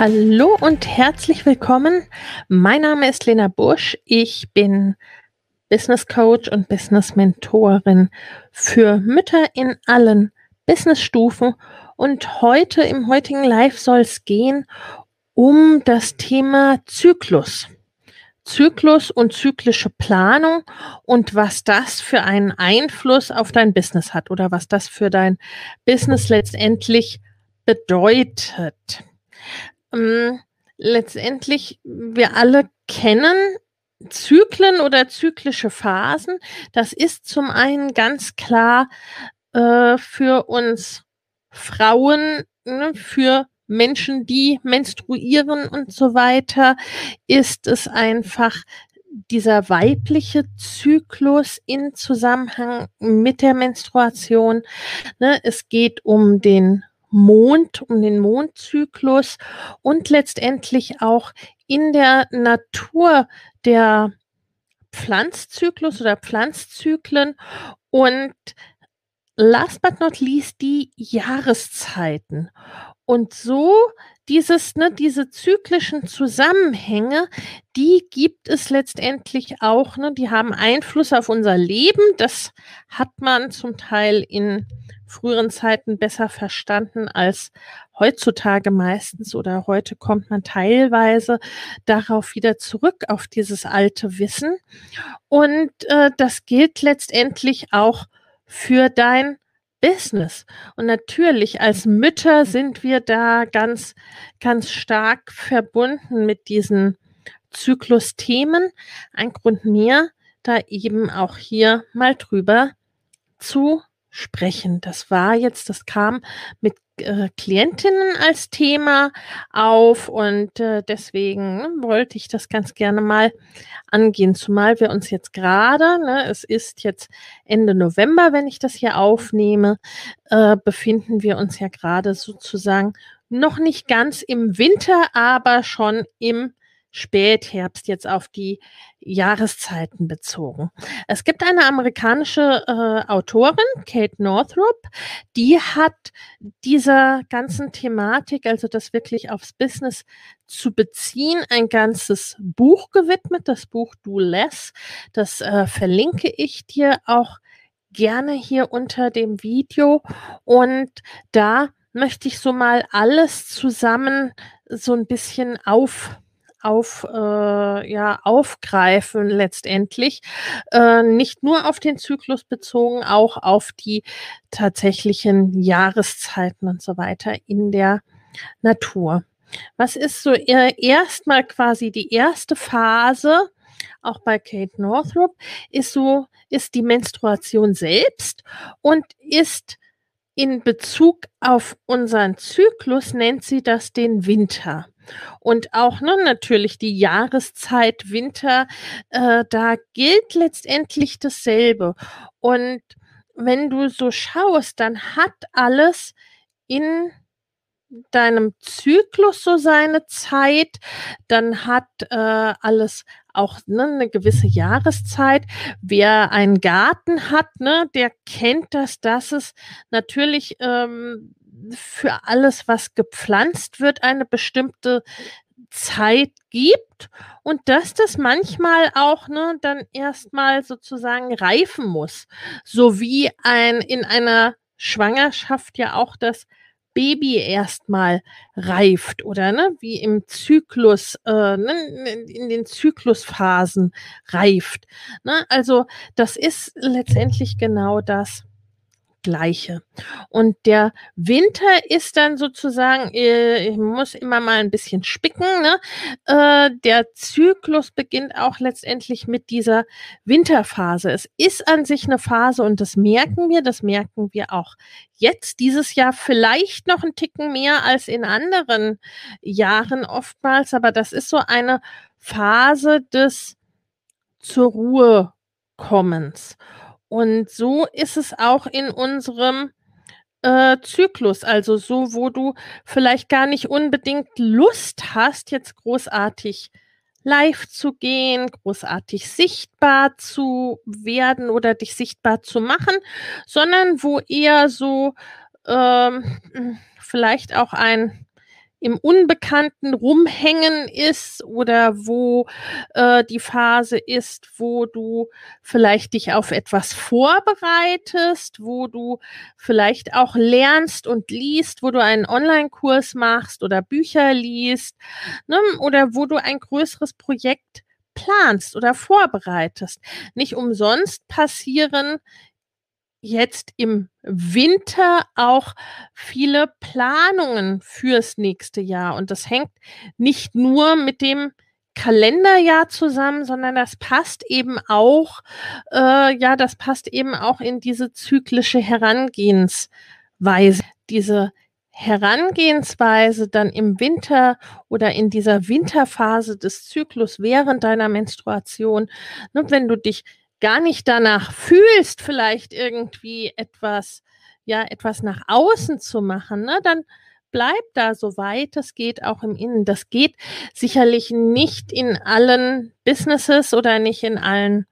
Hallo und herzlich willkommen. Mein Name ist Lena Busch. Ich bin Business Coach und Business Mentorin für Mütter in allen Businessstufen. Und heute im heutigen Live soll es gehen um das Thema Zyklus. Zyklus und zyklische Planung und was das für einen Einfluss auf dein Business hat oder was das für dein Business letztendlich bedeutet. Ähm, letztendlich, wir alle kennen Zyklen oder zyklische Phasen. Das ist zum einen ganz klar äh, für uns Frauen, ne, für Menschen, die menstruieren und so weiter, ist es einfach dieser weibliche Zyklus in Zusammenhang mit der Menstruation. Ne, es geht um den Mond, um den Mondzyklus und letztendlich auch in der Natur der Pflanzzyklus oder Pflanzzyklen und last but not least die Jahreszeiten. Und so dieses, ne, diese zyklischen Zusammenhänge, die gibt es letztendlich auch, ne, die haben Einfluss auf unser Leben. Das hat man zum Teil in früheren Zeiten besser verstanden als heutzutage meistens oder heute kommt man teilweise darauf wieder zurück auf dieses alte Wissen. Und äh, das gilt letztendlich auch für dein Business. Und natürlich als Mütter sind wir da ganz, ganz stark verbunden mit diesen Zyklusthemen. Ein Grund mehr, da eben auch hier mal drüber zu sprechen. Das war jetzt, das kam mit äh, Klientinnen als Thema auf und äh, deswegen wollte ich das ganz gerne mal angehen, zumal wir uns jetzt gerade, ne, es ist jetzt Ende November, wenn ich das hier aufnehme, äh, befinden wir uns ja gerade sozusagen noch nicht ganz im Winter, aber schon im Spätherbst jetzt auf die Jahreszeiten bezogen. Es gibt eine amerikanische äh, Autorin, Kate Northrop, die hat dieser ganzen Thematik, also das wirklich aufs Business zu beziehen, ein ganzes Buch gewidmet, das Buch Do Less. Das äh, verlinke ich dir auch gerne hier unter dem Video und da möchte ich so mal alles zusammen so ein bisschen auf auf, äh, ja, aufgreifen letztendlich. Äh, nicht nur auf den Zyklus bezogen, auch auf die tatsächlichen Jahreszeiten und so weiter in der Natur. Was ist so erstmal quasi die erste Phase, auch bei Kate Northrop, ist so, ist die Menstruation selbst und ist in Bezug auf unseren Zyklus nennt sie das den Winter. Und auch ne, natürlich die Jahreszeit Winter, äh, da gilt letztendlich dasselbe. Und wenn du so schaust, dann hat alles in deinem Zyklus so seine Zeit, dann hat äh, alles auch ne, eine gewisse Jahreszeit. Wer einen Garten hat, ne, der kennt das, dass es natürlich ähm, für alles, was gepflanzt wird, eine bestimmte Zeit gibt und dass das manchmal auch ne, dann erstmal sozusagen reifen muss. So wie ein in einer Schwangerschaft ja auch das Baby erstmal reift oder ne, wie im Zyklus, äh, ne, in den Zyklusphasen reift. Ne? Also das ist letztendlich genau das. Gleiche. Und der Winter ist dann sozusagen, äh, ich muss immer mal ein bisschen spicken, ne? Äh, der Zyklus beginnt auch letztendlich mit dieser Winterphase. Es ist an sich eine Phase und das merken wir, das merken wir auch jetzt dieses Jahr vielleicht noch ein Ticken mehr als in anderen Jahren oftmals, aber das ist so eine Phase des zur Ruhe kommens. Und so ist es auch in unserem äh, Zyklus, also so, wo du vielleicht gar nicht unbedingt Lust hast, jetzt großartig live zu gehen, großartig sichtbar zu werden oder dich sichtbar zu machen, sondern wo eher so ähm, vielleicht auch ein im Unbekannten rumhängen ist oder wo äh, die Phase ist, wo du vielleicht dich auf etwas vorbereitest, wo du vielleicht auch lernst und liest, wo du einen Online-Kurs machst oder Bücher liest ne, oder wo du ein größeres Projekt planst oder vorbereitest. Nicht umsonst passieren jetzt im Winter auch viele Planungen fürs nächste Jahr. Und das hängt nicht nur mit dem Kalenderjahr zusammen, sondern das passt eben auch, äh, ja, das passt eben auch in diese zyklische Herangehensweise, diese Herangehensweise dann im Winter oder in dieser Winterphase des Zyklus während deiner Menstruation, ne, wenn du dich gar nicht danach fühlst, vielleicht irgendwie etwas, ja, etwas nach außen zu machen, ne, dann bleib da so weit es geht auch im Innen. Das geht sicherlich nicht in allen Businesses oder nicht in allen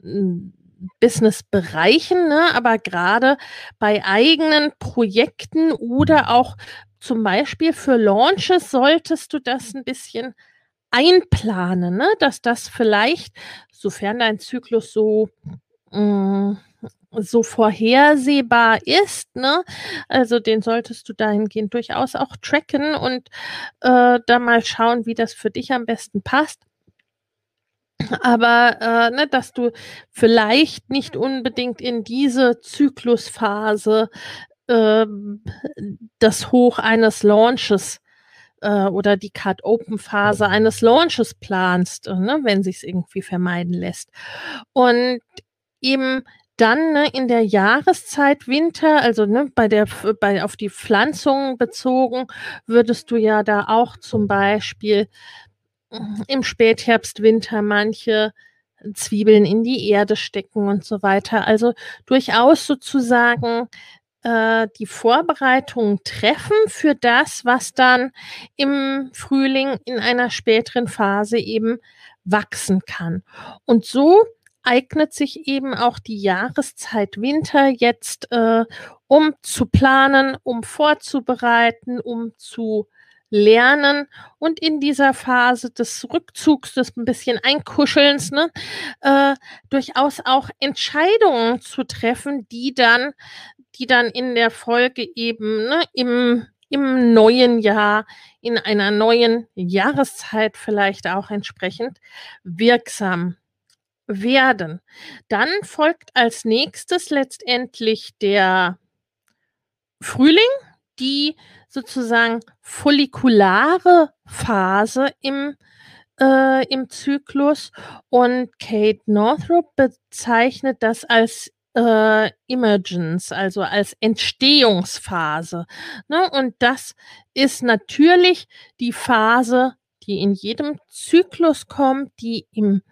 hm, Businessbereichen, ne? aber gerade bei eigenen Projekten oder auch zum Beispiel für Launches solltest du das ein bisschen einplanen, ne? dass das vielleicht, sofern dein Zyklus so mh, mm, so vorhersehbar ist, ne? Also den solltest du dahingehend durchaus auch tracken und äh, da mal schauen, wie das für dich am besten passt. Aber äh, ne, dass du vielleicht nicht unbedingt in diese Zyklusphase äh, das Hoch eines Launches äh, oder die Card Open Phase eines Launches planst, äh, ne, wenn sich es irgendwie vermeiden lässt. Und eben dann ne, in der Jahreszeit Winter, also ne, bei der bei auf die Pflanzung bezogen, würdest du ja da auch zum Beispiel mm, im Spätherbst, Winter manche Zwiebeln in die Erde stecken und so weiter. Also durchaus sozusagen äh, die Vorbereitungen treffen für das, was dann im Frühling in einer späteren Phase eben wachsen kann. Und so eignet sich eben auch die Jahreszeit Winter jetzt, äh, um zu planen, um vorzubereiten, um zu lernen und in dieser Phase des Rückzugs, des ein bisschen Einkuschelns, ne, äh, durchaus auch Entscheidungen zu treffen, die dann die dann in der Folge eben ne, im, im neuen Jahr, in einer neuen Jahreszeit vielleicht auch entsprechend wirksam werden. Dann folgt als nächstes letztendlich der Frühling, die sozusagen follikulare Phase im, äh, im Zyklus. Und Kate Northrop bezeichnet das als äh, Emergence, also als Entstehungsphase. Ne? Und das ist natürlich die Phase, die in jedem Zyklus kommt, die im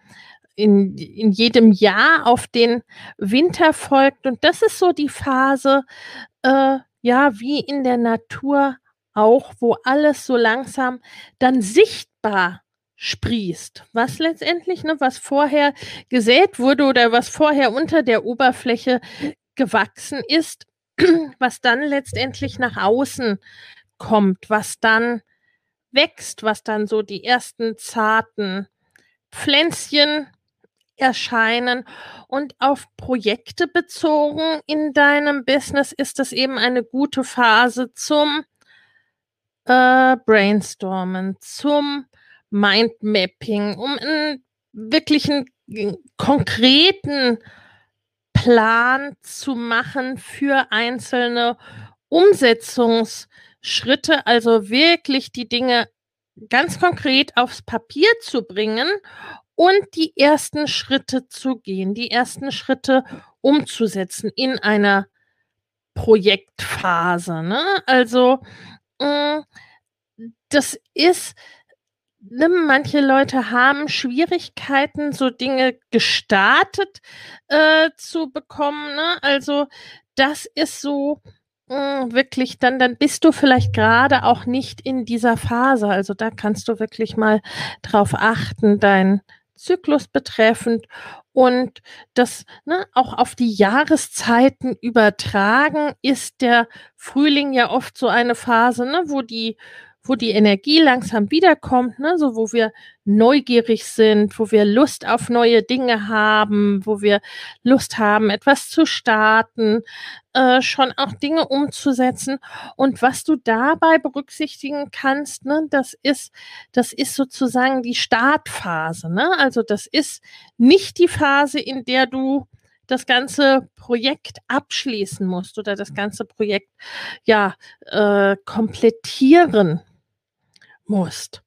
in, in jedem Jahr auf den Winter folgt. Und das ist so die Phase, äh, ja, wie in der Natur auch, wo alles so langsam dann sichtbar sprießt, was letztendlich, ne, was vorher gesät wurde oder was vorher unter der Oberfläche gewachsen ist, was dann letztendlich nach außen kommt, was dann wächst, was dann so die ersten zarten Pflänzchen erscheinen. Und auf Projekte bezogen in deinem Business ist das eben eine gute Phase zum äh, Brainstormen, zum Mindmapping, um einen wirklichen konkreten Plan zu machen für einzelne Umsetzungsschritte, also wirklich die Dinge ganz konkret aufs Papier zu bringen und die ersten Schritte zu gehen, die ersten Schritte umzusetzen in einer Projektphase. Ne? Also mh, mm, das ist, ne, manche Leute haben Schwierigkeiten, so Dinge gestartet äh, zu bekommen. Ne? Also das ist so, hm, wirklich, dann, dann bist du vielleicht gerade auch nicht in dieser Phase. Also da kannst du wirklich mal drauf achten, dein Zyklus betreffend und das ne, auch auf die Jahreszeiten übertragen ist der Frühling ja oft so eine Phase, ne, wo die wo die Energie langsam wiederkommt, ne, so wo wir neugierig sind, wo wir Lust auf neue Dinge haben, wo wir Lust haben, etwas zu starten, äh, schon auch Dinge umzusetzen. Und was du dabei berücksichtigen kannst, ne, das ist, das ist sozusagen die Startphase. Ne? Also das ist nicht die Phase, in der du das ganze Projekt abschließen musst oder das ganze Projekt ja äh, komplettieren musst.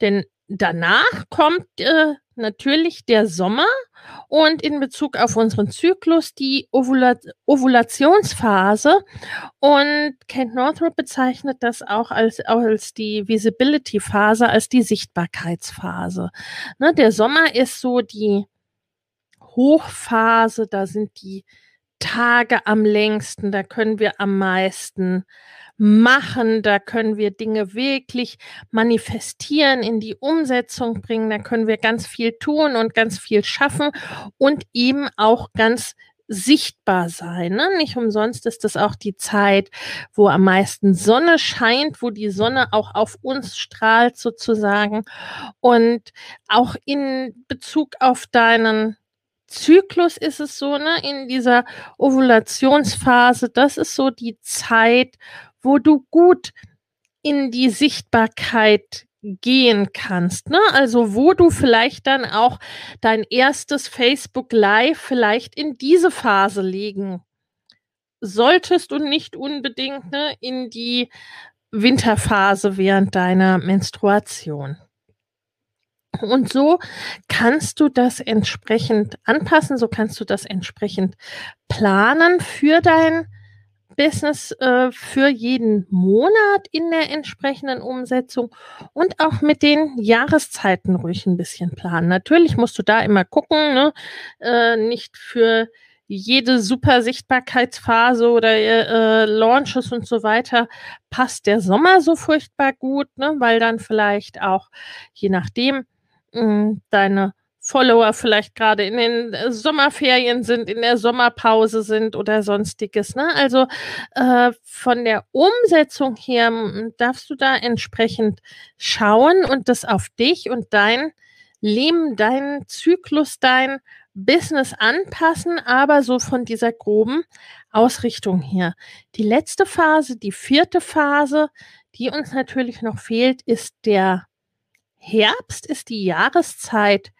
Denn danach kommt äh, natürlich der Sommer und in Bezug auf unseren Zyklus die Ovula Ovulationsphase. Und Kent Northrop bezeichnet das auch als, als die Visibility-Phase, als die Sichtbarkeitsphase. Ne, der Sommer ist so die Hochphase, da sind die Tage am längsten, da können wir am meisten machen, da können wir Dinge wirklich manifestieren, in die Umsetzung bringen, da können wir ganz viel tun und ganz viel schaffen und eben auch ganz sichtbar sein. Ne? Nicht umsonst ist das auch die Zeit, wo am meisten Sonne scheint, wo die Sonne auch auf uns strahlt sozusagen. Und auch in Bezug auf deinen Zyklus ist es so, ne, in dieser Ovulationsphase, das ist so die Zeit, wo du gut in die Sichtbarkeit gehen kannst, ne? Also wo du vielleicht dann auch dein erstes Facebook Live vielleicht in diese Phase legen solltest und nicht unbedingt ne, in die Winterphase während deiner Menstruation. Und so kannst du das entsprechend anpassen, so kannst du das entsprechend planen für dein Business äh, für jeden Monat in der entsprechenden Umsetzung und auch mit den Jahreszeiten ruhig ein bisschen planen. Natürlich musst du da immer gucken, ne? äh, nicht für jede super Sichtbarkeitsphase oder äh, Launches und so weiter passt der Sommer so furchtbar gut, ne? weil dann vielleicht auch, je nachdem, mh, hm, deine Follower vielleicht gerade in den äh, Sommerferien sind, in der Sommerpause sind oder sonstiges. Ne? Also äh, von der Umsetzung her darfst du da entsprechend schauen und das auf dich und dein Leben, deinen Zyklus, dein Business anpassen, aber so von dieser groben Ausrichtung her. Die letzte Phase, die vierte Phase, die uns natürlich noch fehlt, ist der Herbst, ist die Jahreszeit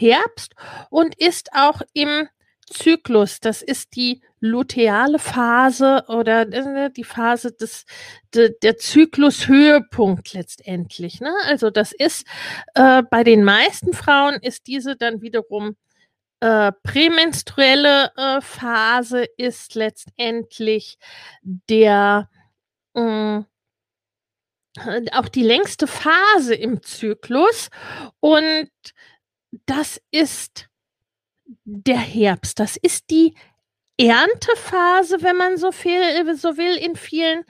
Herbst und ist auch im Zyklus. Das ist die luteale Phase oder äh, die Phase des de, der Zyklushöhepunkt letztendlich. Ne? Also das ist äh, bei den meisten Frauen ist diese dann wiederum äh, prämenstruelle äh, Phase ist letztendlich der mh, äh, auch die längste Phase im Zyklus und das ist der Herbst. Das ist die Erntephase, wenn man so viel so will, in vielen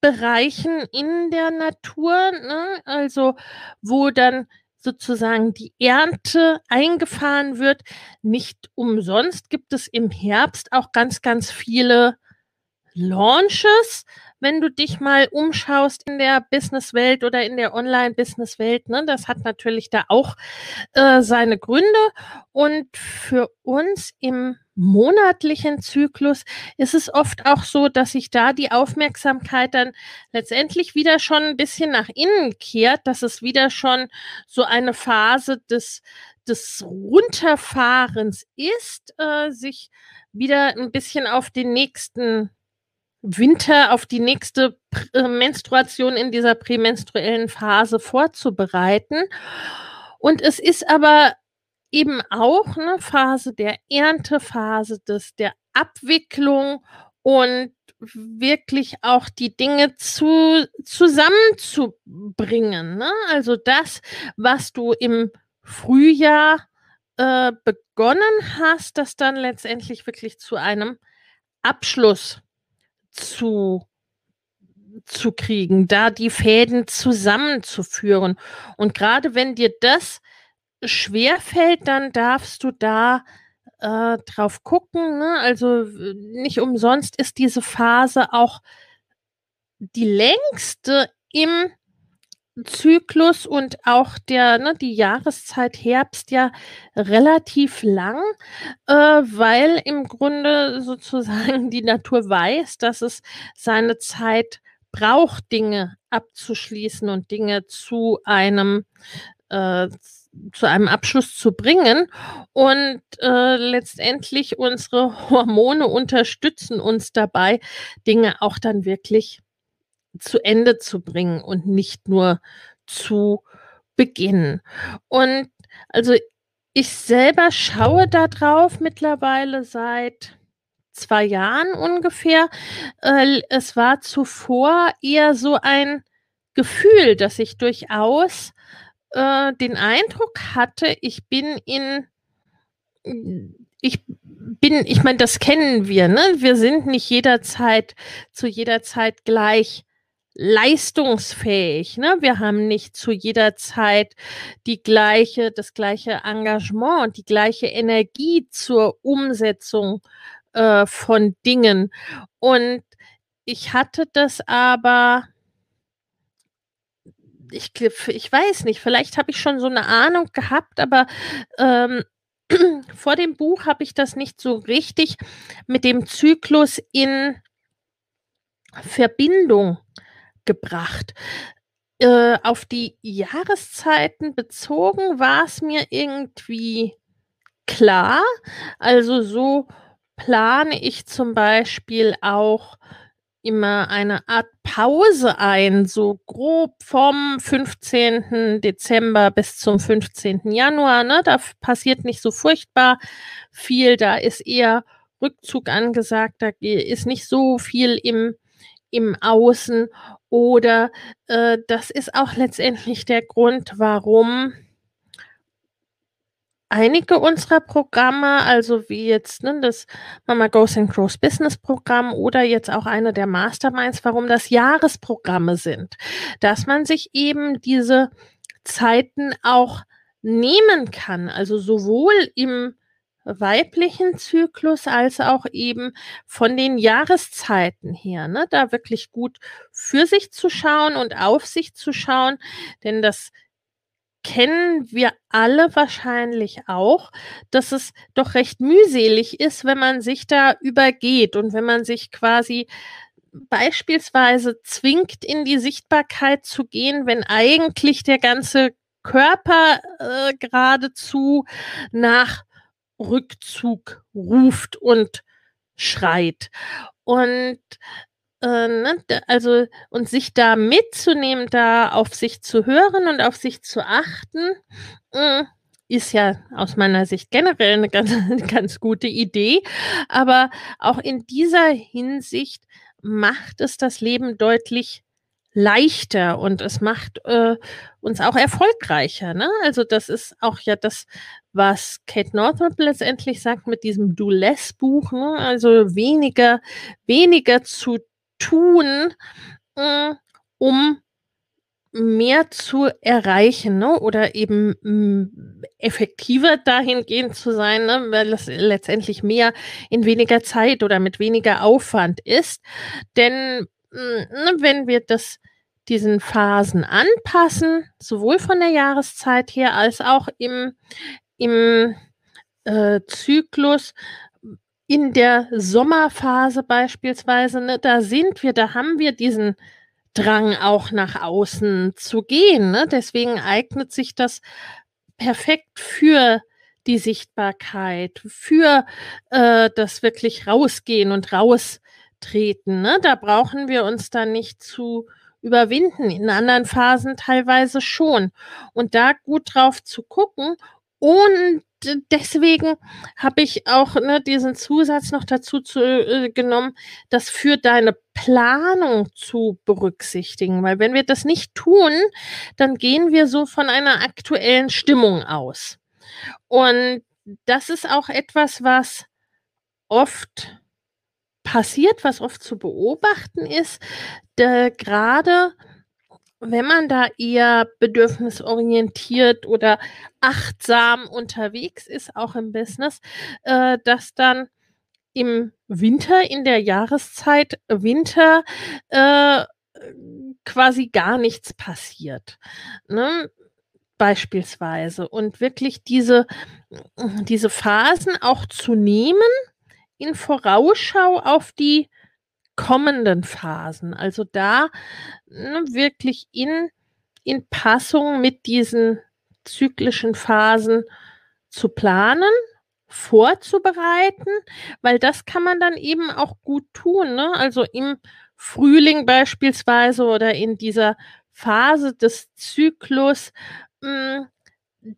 Bereichen in der Natur. Ne? Also wo dann sozusagen die Ernte eingefahren wird. Nicht umsonst gibt es im Herbst auch ganz, ganz viele Launches, wenn du dich mal umschaust in der Businesswelt oder in der Online-Businesswelt. Ne? Das hat natürlich da auch äh, seine Gründe. Und für uns im monatlichen Zyklus ist es oft auch so, dass sich da die Aufmerksamkeit dann letztendlich wieder schon ein bisschen nach innen kehrt, dass es wieder schon so eine Phase des, des Runterfahrens ist, äh, sich wieder ein bisschen auf den nächsten Winter, auf die nächste Menstruation in dieser prämenstruellen Phase vorzubereiten. Und es ist aber eben auch eine Phase der Erntephase, des, der Abwicklung und wirklich auch die Dinge zu, zusammenzubringen. Ne? Also das, was du im Frühjahr äh, begonnen hast, das dann letztendlich wirklich zu einem Abschluss zu zu kriegen, da die Fäden zusammenzuführen. Und gerade wenn dir das schwerfällt, dann darfst du da äh, drauf gucken. Ne? Also nicht umsonst ist diese Phase auch die längste im Zyklus und auch der, ne, die Jahreszeit Herbst ja relativ lang, äh, weil im Grunde sozusagen die Natur weiß, dass es seine Zeit braucht, Dinge abzuschließen und Dinge zu einem äh, zu einem Abschluss zu bringen. Und äh, letztendlich unsere Hormone unterstützen uns dabei, Dinge auch dann wirklich zu Ende zu bringen und nicht nur zu beginnen. Und also ich selber schaue da drauf mittlerweile seit zwei Jahren ungefähr. Äh, es war zuvor eher so ein Gefühl, dass ich durchaus äh, den Eindruck hatte, ich bin in ich bin, ich meine, das kennen wir, ne? Wir sind nicht jederzeit zu jeder Zeit gleich leistungsfähig. Ne? Wir haben nicht zu jeder Zeit die gleiche, das gleiche Engagement, die gleiche Energie zur Umsetzung äh, von Dingen. Und ich hatte das aber, ich, ich weiß nicht, vielleicht habe ich schon so eine Ahnung gehabt, aber ähm, vor dem Buch habe ich das nicht so richtig mit dem Zyklus in Verbindung gebracht. Äh, auf die Jahreszeiten bezogen war es mir irgendwie klar. Also so plane ich zum Beispiel auch immer eine Art Pause ein, so grob vom 15. Dezember bis zum 15. Januar. Ne? Da passiert nicht so furchtbar viel, da ist eher Rückzug angesagt, da ist nicht so viel im, im Außen oder äh, das ist auch letztendlich der Grund, warum einige unserer Programme, also wie jetzt ne, das Mama Goes and Grows Business Programm oder jetzt auch eine der Masterminds, warum das Jahresprogramme sind, dass man sich eben diese Zeiten auch nehmen kann, also sowohl im weiblichen Zyklus als auch eben von den Jahreszeiten her, ne, da wirklich gut für sich zu schauen und auf sich zu schauen, denn das kennen wir alle wahrscheinlich auch, dass es doch recht mühselig ist, wenn man sich da übergeht und wenn man sich quasi beispielsweise zwingt, in die Sichtbarkeit zu gehen, wenn eigentlich der ganze Körper äh, geradezu nach Rückzug ruft und schreit. Und äh, ne, also und sich da mitzunehmen, da auf sich zu hören und auf sich zu achten, äh, ist ja aus meiner Sicht generell eine ganz, ganz gute Idee. Aber auch in dieser Hinsicht macht es das Leben deutlich leichter und es macht äh, uns auch erfolgreicher. Ne? Also das ist auch ja das, was Kate Northrop letztendlich sagt mit diesem Do Less Buch. Ne? Also weniger, weniger zu tun, äh, um mehr zu erreichen ne? oder eben mh, mm, effektiver dahingehend zu sein, ne? weil es letztendlich mehr in weniger Zeit oder mit weniger Aufwand ist. Denn ne, wenn wir das diesen Phasen anpassen, sowohl von der Jahreszeit her als auch im, im äh, Zyklus, in der Sommerphase beispielsweise, ne, da sind wir, da haben wir diesen Drang auch nach außen zu gehen. Ne? Deswegen eignet sich das perfekt für die Sichtbarkeit, für äh, das wirklich rausgehen und raustreten. Ne? Da brauchen wir uns dann nicht zu überwinden, in anderen Phasen teilweise schon. Und da gut drauf zu gucken und deswegen habe ich auch ne, diesen Zusatz noch dazu zu, äh, genommen, das für deine Planung zu berücksichtigen. Weil wenn wir das nicht tun, dann gehen wir so von einer aktuellen Stimmung aus. Und das ist auch etwas, was oft passiert, was oft zu beobachten ist, gerade wenn man da eher bedürfnisorientiert oder achtsam unterwegs ist, auch im Business, äh, dass dann im Winter, in der Jahreszeit Winter, äh, quasi gar nichts passiert. Ne? Beispielsweise. Und wirklich diese, diese Phasen auch zu nehmen in Vorausschau auf die kommenden Phasen. Also da ne, wirklich in, in Passung mit diesen zyklischen Phasen zu planen, vorzubereiten, weil das kann man dann eben auch gut tun. Ne? Also im Frühling beispielsweise oder in dieser Phase des Zyklus mh, hm,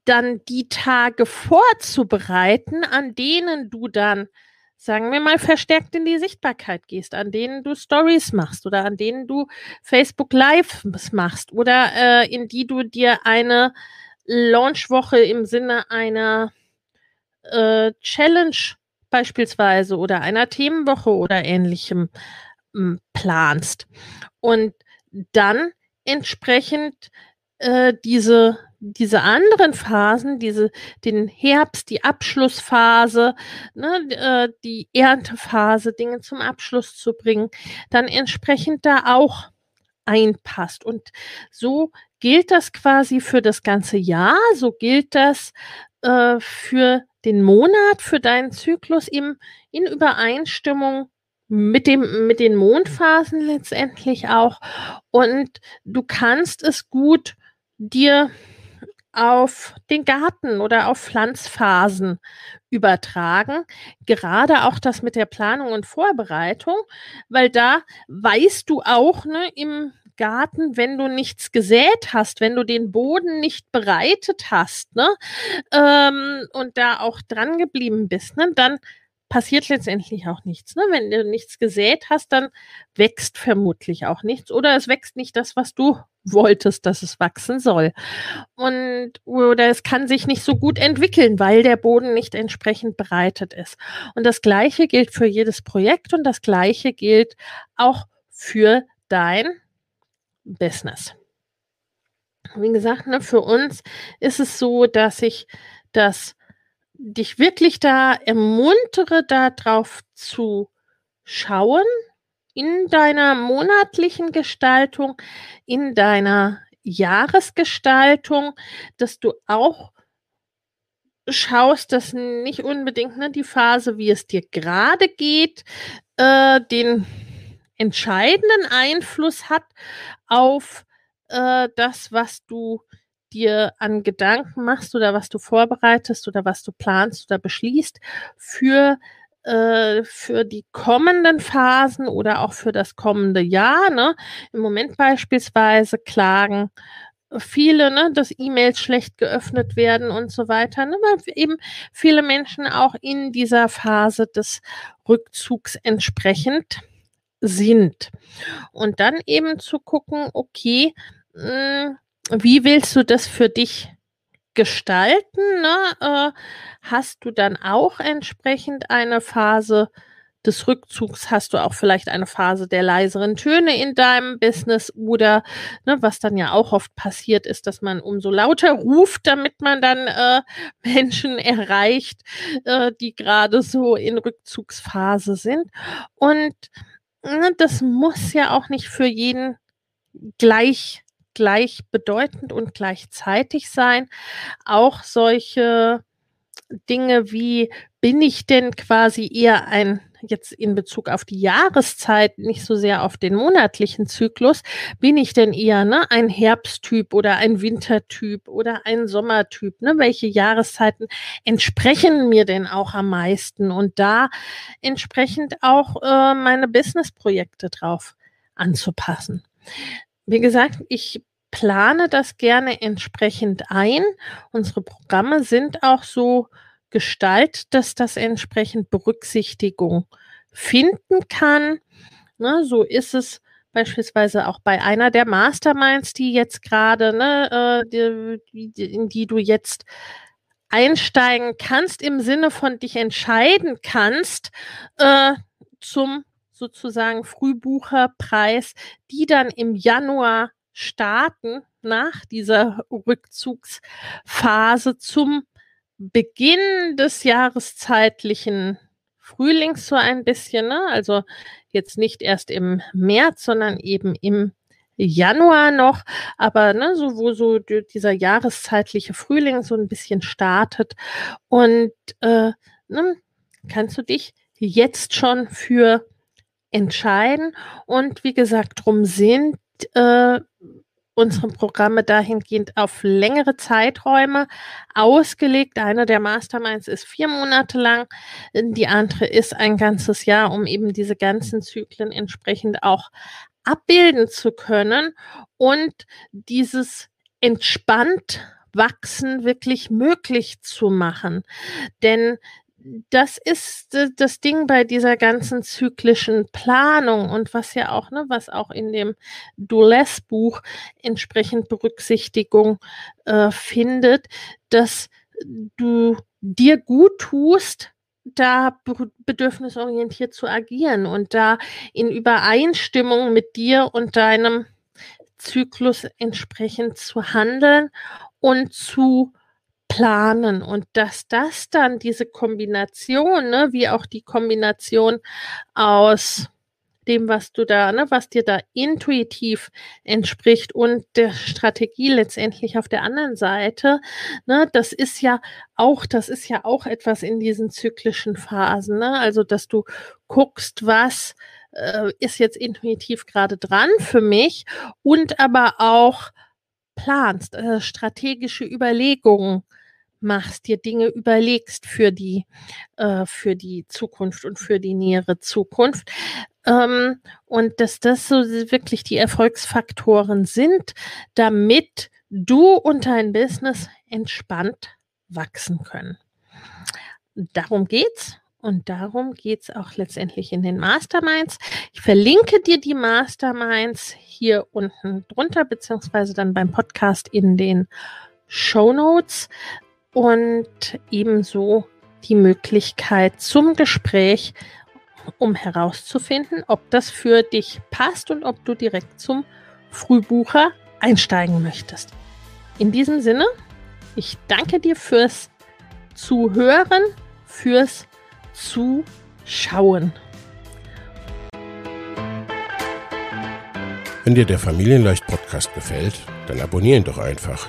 dann die Tage vorzubereiten, an denen du dann sagen wir mal, verstärkt in die Sichtbarkeit gehst, an denen du Stories machst oder an denen du Facebook Live machst oder äh, in die du dir eine Launchwoche im Sinne einer äh, Challenge beispielsweise oder einer Themenwoche oder ähnlichem ähm, planst. Und dann entsprechend äh, diese diese anderen Phasen, diese, den Herbst, die Abschlussphase, ne, äh, die Erntephase, Dinge zum Abschluss zu bringen, dann entsprechend da auch einpasst. Und so gilt das quasi für das ganze Jahr, so gilt das äh, für den Monat, für deinen Zyklus im, in Übereinstimmung mit dem, mit den Mondphasen letztendlich auch. Und du kannst es gut dir auf den Garten oder auf Pflanzphasen übertragen. Gerade auch das mit der Planung und Vorbereitung, weil da weißt du auch ne, im Garten, wenn du nichts gesät hast, wenn du den Boden nicht bereitet hast, ne, ähm, und da auch dran geblieben bist, ne, dann passiert letztendlich auch nichts. Ne? Wenn du nichts gesät hast, dann wächst vermutlich auch nichts oder es wächst nicht das, was du wolltest, dass es wachsen soll. Und oder es kann sich nicht so gut entwickeln, weil der Boden nicht entsprechend bereitet ist. Und das gleiche gilt für jedes Projekt und das gleiche gilt auch für dein Business. Wie gesagt, ne, für uns ist es so, dass ich das dich wirklich da ermuntere, darauf zu schauen, in deiner monatlichen Gestaltung, in deiner Jahresgestaltung, dass du auch schaust, dass nicht unbedingt ne, die Phase, wie es dir gerade geht, äh, den entscheidenden Einfluss hat auf äh, das, was du dir an Gedanken machst oder was du vorbereitest oder was du planst oder beschließt für äh, für die kommenden Phasen oder auch für das kommende Jahr. Ne? Im Moment beispielsweise klagen viele, ne, dass E-Mails schlecht geöffnet werden und so weiter, ne, weil eben viele Menschen auch in dieser Phase des Rückzugs entsprechend sind. Und dann eben zu gucken, okay, mh, hm, wie willst du das für dich gestalten, ne, äh, hast du dann auch entsprechend eine Phase des Rückzugs, hast du auch vielleicht eine Phase der leiseren Töne in deinem Business oder ne, was dann ja auch oft passiert ist, dass man umso lauter ruft, damit man dann äh, Menschen erreicht, äh, die gerade so in Rückzugsphase sind. Und ne, das muss ja auch nicht für jeden gleich gleichbedeutend und gleichzeitig sein. Auch solche Dinge wie, bin ich denn quasi eher ein, jetzt in Bezug auf die Jahreszeit, nicht so sehr auf den monatlichen Zyklus, bin ich denn eher ne, ein Herbsttyp oder ein Wintertyp oder ein Sommertyp? Ne? Welche Jahreszeiten entsprechen mir denn auch am meisten? Und da entsprechend auch äh, meine Businessprojekte drauf anzupassen. Wie gesagt, ich plane das gerne entsprechend ein. Unsere Programme sind auch so gestaltet, dass das entsprechend Berücksichtigung finden kann. Ne, so ist es beispielsweise auch bei einer der Masterminds, die jetzt gerade, ne, äh, die, die, in die du jetzt einsteigen kannst, im Sinne von dich entscheiden kannst, äh, zum sozusagen Frühbucherpreis, die dann im Januar starten nach dieser Rückzugsphase zum Beginn des jahreszeitlichen Frühlings so ein bisschen, ne? also jetzt nicht erst im März, sondern eben im Januar noch, aber ne, so wo so dieser jahreszeitliche Frühling so ein bisschen startet. Und äh, ne, kannst du dich jetzt schon für entscheiden? Und wie gesagt, drum sind äh, unsere Programme dahingehend auf längere Zeiträume ausgelegt. Eine der Masterminds ist vier Monate lang, die andere ist ein ganzes Jahr, um eben diese ganzen Zyklen entsprechend auch abbilden zu können und dieses entspannt Wachsen wirklich möglich zu machen. Denn das ist äh, das Ding bei dieser ganzen zyklischen Planung und was ja auch, ne, was auch in dem Dulles Buch entsprechend Berücksichtigung äh, findet, dass du dir gut tust, da bedürfnisorientiert zu agieren und da in Übereinstimmung mit dir und deinem Zyklus entsprechend zu handeln und zu planen und dass das dann diese Kombination, ne, wie auch die Kombination aus dem, was du da, ne, was dir da intuitiv entspricht und der Strategie letztendlich auf der anderen Seite, ne, das ist ja auch, das ist ja auch etwas in diesen zyklischen Phasen, ne, also dass du guckst, was äh, ist jetzt intuitiv gerade dran für mich und aber auch planst, äh, strategische Überlegungen machst, dir Dinge überlegst für die, äh, für die Zukunft und für die nähere Zukunft. Ähm, und dass das so wirklich die Erfolgsfaktoren sind, damit du und dein Business entspannt wachsen können. Darum geht's. Und darum geht's auch letztendlich in den Masterminds. Ich verlinke dir die Masterminds hier unten drunter, beziehungsweise dann beim Podcast in den Show Notes und ebenso die Möglichkeit zum Gespräch, um herauszufinden, ob das für dich passt und ob du direkt zum Frühbucher einsteigen möchtest. In diesem Sinne, ich danke dir fürs Zuhören, fürs Zuschauen. Wenn dir der Familienleicht Podcast gefällt, dann abonniere ihn doch einfach